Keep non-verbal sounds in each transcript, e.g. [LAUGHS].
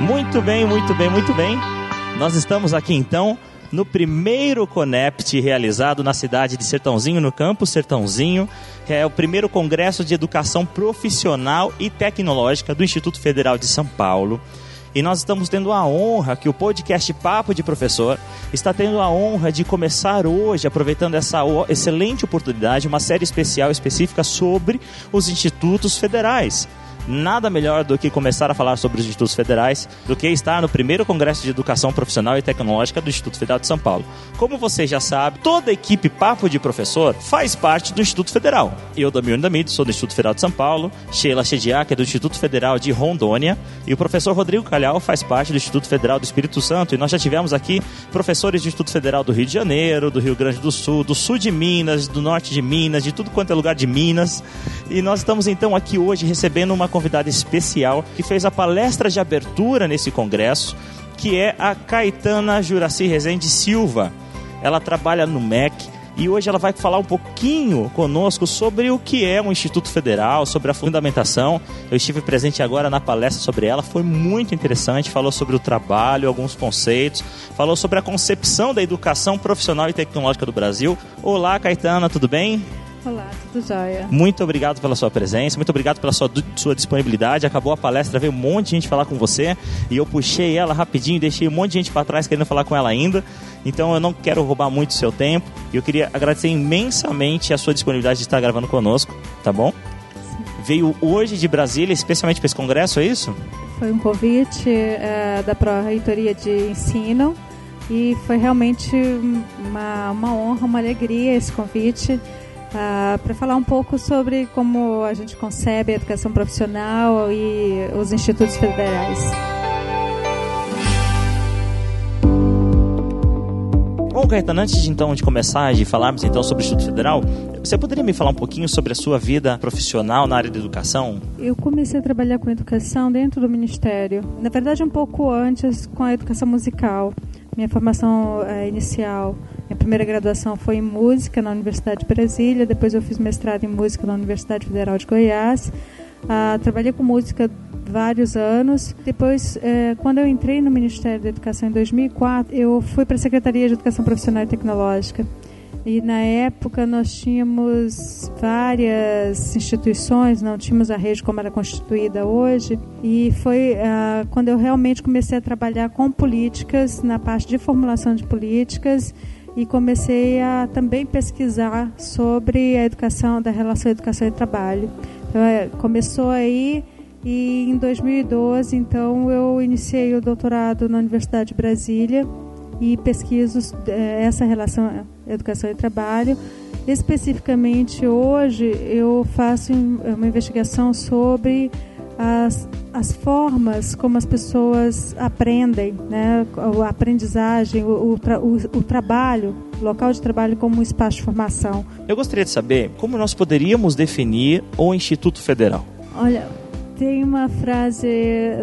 Muito bem, muito bem, muito bem. Nós estamos aqui então no primeiro Conept realizado na cidade de Sertãozinho, no campus Sertãozinho. É o primeiro congresso de educação profissional e tecnológica do Instituto Federal de São Paulo. E nós estamos tendo a honra que o podcast Papo de Professor está tendo a honra de começar hoje, aproveitando essa excelente oportunidade, uma série especial específica sobre os institutos federais nada melhor do que começar a falar sobre os institutos federais do que estar no primeiro Congresso de Educação Profissional e Tecnológica do Instituto Federal de São Paulo. Como você já sabe, toda a equipe Papo de Professor faz parte do Instituto Federal. Eu, Damiano Damid, sou do Instituto Federal de São Paulo, Sheila Chediak é do Instituto Federal de Rondônia e o professor Rodrigo Calhau faz parte do Instituto Federal do Espírito Santo e nós já tivemos aqui professores do Instituto Federal do Rio de Janeiro, do Rio Grande do Sul, do sul de Minas, do norte de Minas, de tudo quanto é lugar de Minas. E nós estamos então aqui hoje recebendo uma convidada especial que fez a palestra de abertura nesse congresso, que é a Caetana Juraci Rezende Silva. Ela trabalha no MEC e hoje ela vai falar um pouquinho conosco sobre o que é um Instituto Federal, sobre a fundamentação. Eu estive presente agora na palestra sobre ela, foi muito interessante. Falou sobre o trabalho, alguns conceitos, falou sobre a concepção da educação profissional e tecnológica do Brasil. Olá, Caetana, tudo bem? Olá, Muito obrigado pela sua presença, muito obrigado pela sua, sua disponibilidade. Acabou a palestra, veio um monte de gente falar com você e eu puxei ela rapidinho, deixei um monte de gente para trás querendo falar com ela ainda. Então eu não quero roubar muito seu tempo e eu queria agradecer imensamente a sua disponibilidade de estar gravando conosco, tá bom? Sim. Veio hoje de Brasília, especialmente para esse congresso, é isso? Foi um convite é, da Pró-Reitoria de Ensino e foi realmente uma, uma honra, uma alegria esse convite uh, ah, para falar um pouco sobre como a gente concebe a educação profissional e os institutos federais. Bom, Caetano, antes de, então de começar de falarmos então sobre o Instituto Federal, você poderia me falar um pouquinho sobre a sua vida profissional na área da educação? Eu comecei a trabalhar com educação dentro do Ministério. Na verdade, um pouco antes com a educação musical. Minha formação é, inicial minha primeira graduação foi em música na Universidade de Brasília, depois eu fiz mestrado em música na Universidade Federal de Goiás. Ah, trabalhei com música vários anos. Depois, eh, quando eu entrei no Ministério da Educação em 2004, eu fui para a Secretaria de Educação Profissional e Tecnológica. E na época nós tínhamos várias instituições, não tínhamos a rede como era constituída hoje. E foi ah, quando eu realmente comecei a trabalhar com políticas, na parte de formulação de políticas e comecei a também pesquisar sobre a educação, da relação educação e trabalho. Então, é, começou aí e em 2012, então, eu iniciei o doutorado na Universidade de Brasília e pesquiso é, essa relação educação e trabalho. Especificamente hoje, eu faço uma investigação sobre as, as formas como as pessoas aprendem, né? a aprendizagem, o, o, o, trabalho, o local de trabalho como um espaço de formação. Eu gostaria de saber como nós poderíamos definir o Instituto Federal. Olha, tem uma frase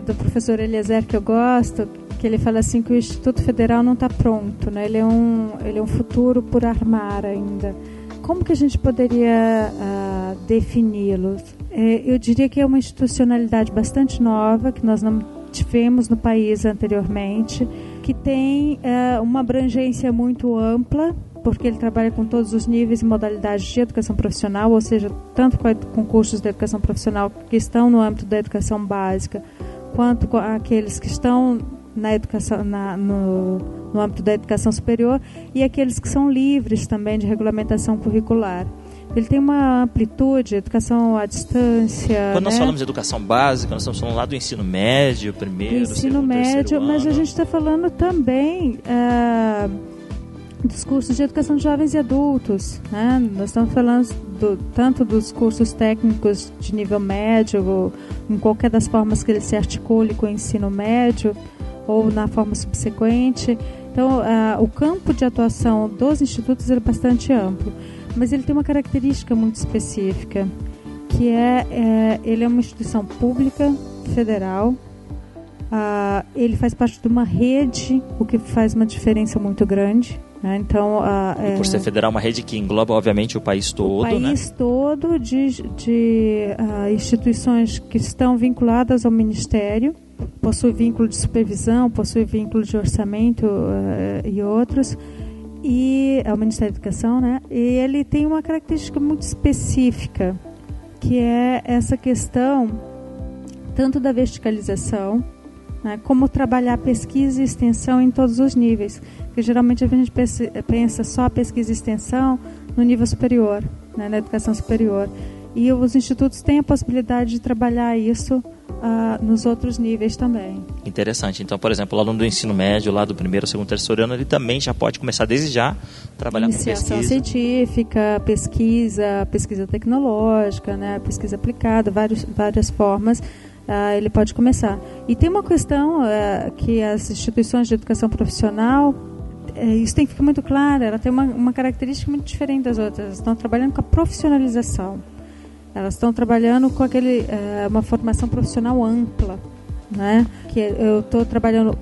do professor Eliezer que eu gosto, que ele fala assim que o Instituto Federal não está pronto, né? ele, é um, ele é um futuro por armar ainda. Como que a gente poderia uh, defini-lo? É, eu diria que é uma institucionalidade bastante nova, que nós não tivemos no país anteriormente, que tem é, uma abrangência muito ampla, porque ele trabalha com todos os níveis e modalidades de educação profissional, ou seja, tanto com cursos de educação profissional que estão no âmbito da educação básica, quanto com aqueles que estão na educação, na, no, no âmbito da educação superior, e aqueles que são livres também de regulamentação curricular. Ele tem uma amplitude, educação à distância. Quando né? nós falamos de educação básica, nós estamos falando lá do ensino médio, primeiro, do ensino segundo, médio, mas a gente está falando também uh, dos cursos de educação de jovens e adultos. Né? Nós estamos falando do, tanto dos cursos técnicos de nível médio, em qualquer das formas que ele se articule com o ensino médio, ou na forma subsequente. Então, uh, o campo de atuação dos institutos é bastante amplo mas ele tem uma característica muito específica, que é, é ele é uma instituição pública federal. Uh, ele faz parte de uma rede, o que faz uma diferença muito grande. Né? Então, a, é, por ser federal, uma rede que engloba, obviamente, o país todo. O país né? todo de, de uh, instituições que estão vinculadas ao Ministério, possui vínculo de supervisão, possui vínculo de orçamento uh, e outros, e ao Ministério da Educação, né? E ele tem uma característica muito específica, que é essa questão tanto da verticalização, né, como trabalhar pesquisa e extensão em todos os níveis. Porque geralmente a gente pensa só pesquisa e extensão no nível superior, né, na educação superior. E os institutos têm a possibilidade de trabalhar isso uh, nos outros níveis também. Interessante. Então, por exemplo, o aluno do ensino médio, lá do primeiro, segundo, terceiro ano, ele também já pode começar desde já a trabalhar Iniciação com pesquisa. científica, pesquisa, pesquisa tecnológica, né, pesquisa aplicada, vários, várias formas uh, ele pode começar. E tem uma questão uh, que as instituições de educação profissional, uh, isso tem que ficar muito claro, ela tem uma, uma característica muito diferente das outras. Estão trabalhando com a profissionalização. Elas estão trabalhando com aquele, eh, uma formação profissional ampla. Né? Que eu estou trabalhando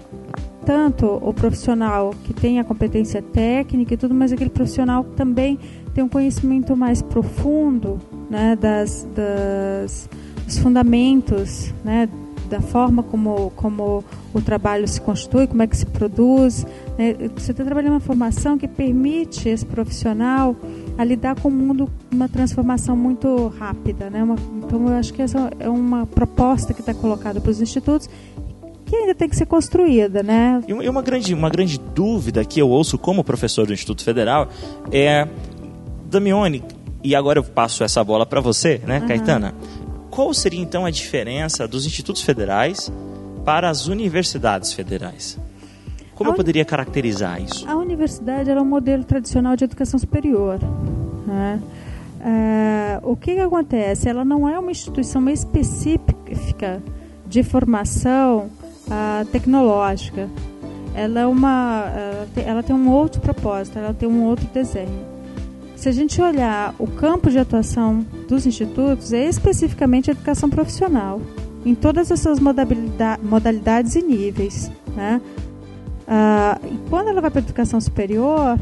tanto o profissional que tem a competência técnica e tudo, mas aquele profissional também tem um conhecimento mais profundo né, das, das os fundamentos né, da forma como, como o trabalho se constitui, como é que se produz. Né? Você está trabalhando uma formação que permite esse profissional a lidar com o mundo uma transformação muito rápida. Né? Uma, então, eu acho que essa é uma proposta que está colocada para os institutos que ainda tem que ser construída, né? E uma grande, uma grande dúvida que eu ouço como professor do Instituto Federal é, Damione, e agora eu passo essa bola para você, né, uhum. Caetana? qual seria então a diferença dos institutos federais para as universidades federais? Como a eu poderia caracterizar isso? A universidade é um modelo tradicional de educação superior. Né? É, o que, que acontece? Ela não é uma instituição específica de formação uh, tecnológica. Ela, é uma, ela tem, ela tem um outro propósito, ela tem um outro desenho. Se a gente olhar o campo de atuação dos institutos, é especificamente a educação profissional, em todas as suas modalidades e níveis. Né? Ah, e quando ela vai para a educação superior,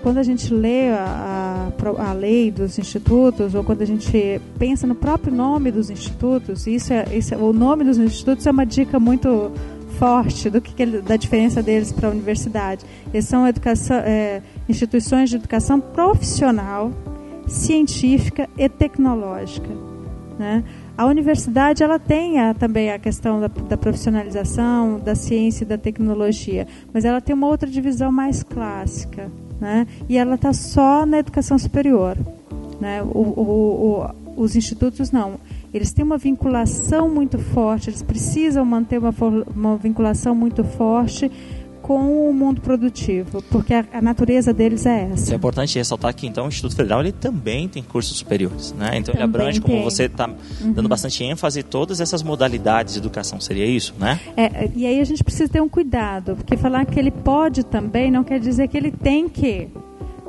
quando a gente lê a, a, a, lei dos institutos, ou quando a gente pensa no próprio nome dos institutos, isso é, isso é, o nome dos institutos é uma dica muito forte do que, que da diferença deles para a universidade. Eles são educação, é, instituições de educação profissional, científica e tecnológica. Né? A universidade ela tem a, também a questão da, da, profissionalização, da ciência e da tecnologia, mas ela tem uma outra divisão mais clássica, né? E ela está só na educação superior, né? O, o, o, os institutos não eles têm uma vinculação muito forte, eles precisam manter uma, uma vinculação muito forte com o mundo produtivo, porque a, a, natureza deles é essa. É importante ressaltar que então o Instituto Federal ele também tem cursos superiores, né? Então também ele abrange, como você está uhum. dando bastante ênfase, todas essas modalidades de educação, seria isso, né? É, e aí a gente precisa ter um cuidado, porque falar que ele pode também não quer dizer que ele tem que,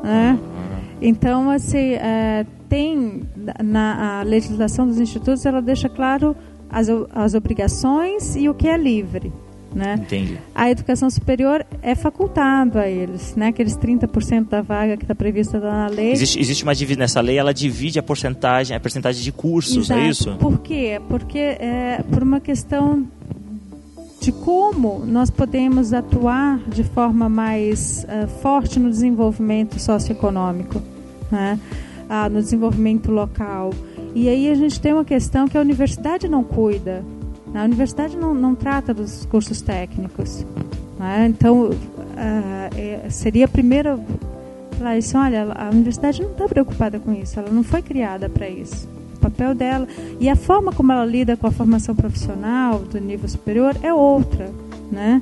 né? Uhum. Então, assim, é, tem na legislação dos institutos, ela deixa claro as, as obrigações e o que é livre. Né? Entendi. A educação superior é facultado a eles, né? Aqueles 30% da vaga que está prevista na lei. Existe, existe uma divisão nessa lei, ela divide a porcentagem, a porcentagem de cursos, é Exato. é isso? Por quê? Porque é por uma questão de como nós podemos atuar de forma mais uh, forte no desenvolvimento socioeconômico, né? ah, no desenvolvimento local. E aí a gente tem uma questão que a universidade não cuida. A universidade não, não trata dos cursos técnicos. Né? Então, é, seria a primeira falar isso, olha, a universidade não está preocupada com isso, ela não foi criada para isso. O papel dela e a forma como ela lida com a formação profissional do nível superior é outra, né?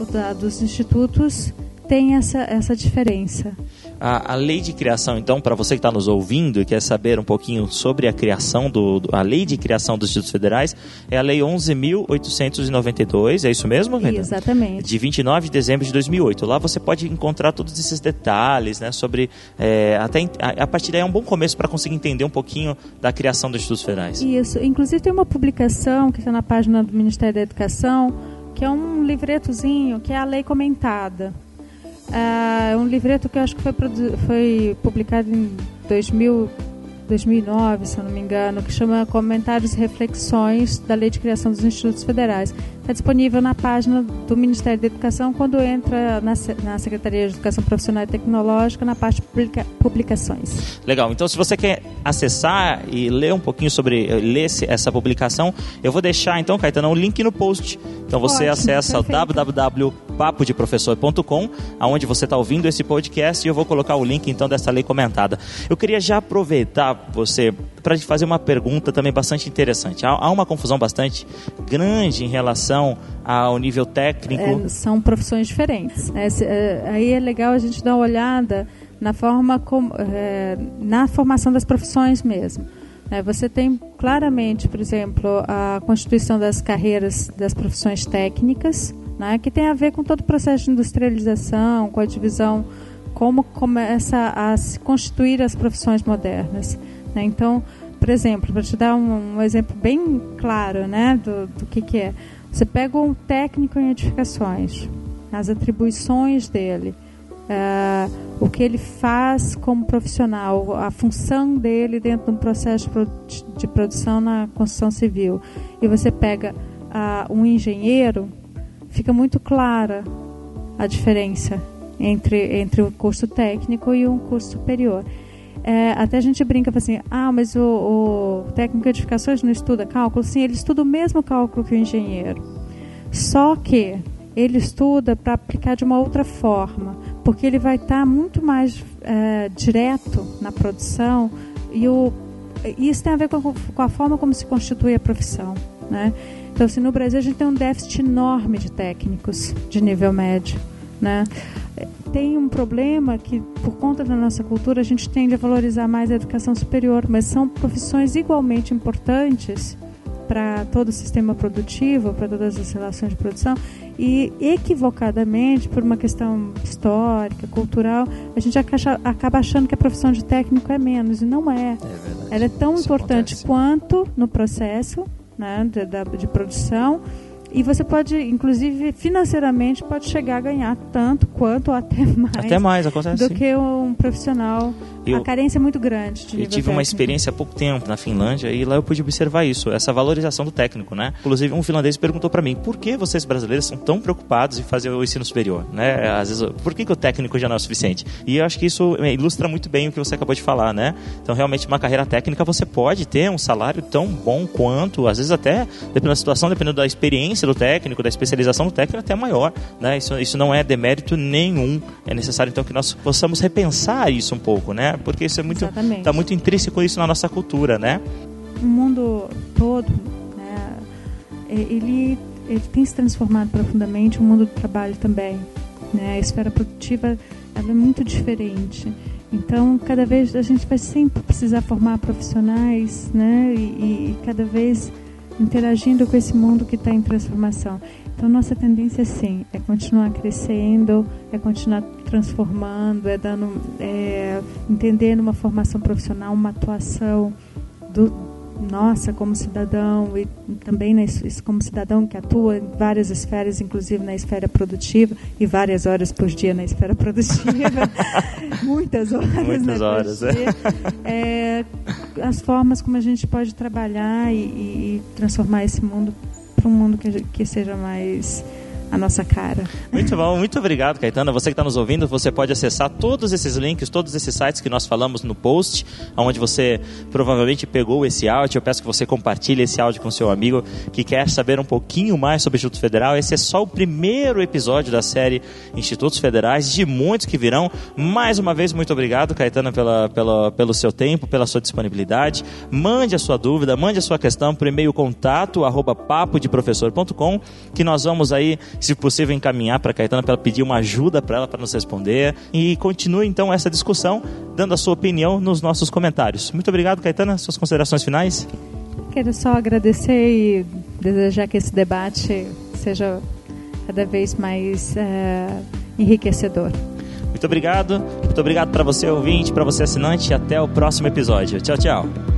O da, dos institutos tem essa, essa diferença. A, a lei de criação, então, para você que está nos ouvindo e quer saber um pouquinho sobre a criação do, a lei de criação dos institutos federais, é a lei 11.892, é isso mesmo, Venda? Exatamente. De 29 de dezembro de 2008. Lá você pode encontrar todos esses detalhes, né, sobre é, até a, a, partir daí é um bom começo para conseguir entender um pouquinho da criação dos institutos federais. Isso. Inclusive tem uma publicação que está na página do Ministério da Educação que é um livretozinho que é a lei comentada É um livreto que acho que foi, foi publicado em 2000 2009, se eu não me engano, que chama Comentários e Reflexões da Lei de Criação dos Institutos Federais. Está disponível na página do Ministério da Educação quando entra na, na Secretaria de Educação Profissional e Tecnológica na parte publica, publicações. Legal. Então, se você quer acessar e ler um pouquinho sobre ler essa publicação, eu vou deixar então, Caetano, um link no post. Então você Ótimo, acessa www.papodeprofessor.com, aonde você está ouvindo esse podcast e eu vou colocar o link então dessa lei comentada. Eu queria já aproveitar você para te fazer uma pergunta também bastante interessante. Há, há, uma confusão bastante grande em relação ao nível técnico. É, são profissões diferentes. É, é, aí é legal a gente dar uma olhada na forma é, na formação das profissões mesmo. É, você tem claramente, por exemplo, a constituição das carreiras das profissões técnicas, né, que tem a ver com todo o processo de industrialização, com a divisão, como começa a se constituir as profissões modernas. Né? Então, por exemplo, para te dar um, um, exemplo bem claro né, do, do que, que é. Você pega um técnico em edificações, as atribuições dele, uh, o que ele faz como profissional, a função dele dentro de um processo de produção na construção civil, e você pega uh, um engenheiro, fica muito clara a diferença entre, entre o curso técnico e um curso superior. É, até a gente brinca assim, ah, mas o, o técnico de edificações não estuda cálculo? Sim, ele estuda o mesmo cálculo que o engenheiro. Só que ele estuda para aplicar de uma outra forma, porque ele vai estar tá muito mais é, direto na produção e o, isso tem a ver com a, com a forma como se constitui a profissão. Né? Então, assim, no Brasil a gente tem um déficit enorme de técnicos de nível médio. Né? Tem um problema que, por conta da nossa cultura, a gente tende a valorizar mais a educação superior, mas são profissões igualmente importantes para todo o sistema produtivo, para todas as relações de produção, e equivocadamente, por uma questão histórica, cultural, a gente acaba achando que a profissão de técnico é menos, e não é. é Ela é tão Isso importante acontece. quanto no processo né, de, de produção e você pode, inclusive, financeiramente, pode chegar a ganhar tanto quanto ou até [LAUGHS] mais. Até mais, acontece Do que um profissional eu, a carência é muito grande. eu tive técnico. uma experiência há pouco tempo na Finlândia e lá eu pude observar isso, essa valorização do técnico, né? Inclusive um finlandês perguntou para mim, por que vocês brasileiros são tão preocupados em fazer o ensino superior, né? Às vezes, por que, que o técnico já não é o suficiente? E eu acho que isso é, ilustra muito bem o que você acabou de falar, né? Então realmente uma carreira técnica você pode ter um salário tão bom quanto, às vezes até dependendo da situação, dependendo da experiência do técnico, da especialização do técnico, até maior, né? Isso, isso não é demérito nenhum. É necessário então que nós possamos repensar isso um pouco, né? Porque isso é muito está muito intrínseco isso na nossa cultura, né? O mundo todo, né, ele ele tem se transformado profundamente, o mundo do trabalho também, né? A esfera produtiva ela é muito diferente. Então, cada vez a gente vai sempre precisar formar profissionais, né? E, e cada vez interagindo com esse mundo que está em transformação. Então, nossa tendência, sim, é continuar crescendo, é continuar transformando, é dando, é, entendendo uma formação profissional, uma atuação do nossa como cidadão e também na, como cidadão que atua em várias esferas, inclusive na esfera produtiva e várias horas por dia na esfera [LAUGHS] produtiva, muitas horas, muitas né, horas, é. é. as formas como a gente pode trabalhar e, e transformar esse mundo para um mundo que, que seja mais a nossa cara. Muito bom, muito obrigado, Caetana. Você que está nos ouvindo, você pode acessar todos esses links, todos esses sites que nós falamos no post, onde você provavelmente pegou esse áudio. Eu peço que você compartilhe esse áudio com seu amigo que quer saber um pouquinho mais sobre o Instituto Federal. Esse é só o primeiro episódio da série Institutos Federais, de muitos que virão. Mais uma vez, muito obrigado, Caetana, pela, pela, pelo seu tempo, pela sua disponibilidade. Mande a sua dúvida, mande a sua questão por e-mail contato arroba papodeprofessor.com que nós vamos aí se possível, encaminhar para a Caetana para ela pedir uma ajuda para ela para nos responder. E continue então essa discussão, dando a sua opinião nos nossos comentários. Muito obrigado, Caetana. Suas considerações finais? Quero só agradecer e desejar que esse debate seja cada vez mais é, enriquecedor. Muito obrigado. Muito obrigado para você, ouvinte, para você, assinante. Até o próximo episódio. Tchau, tchau.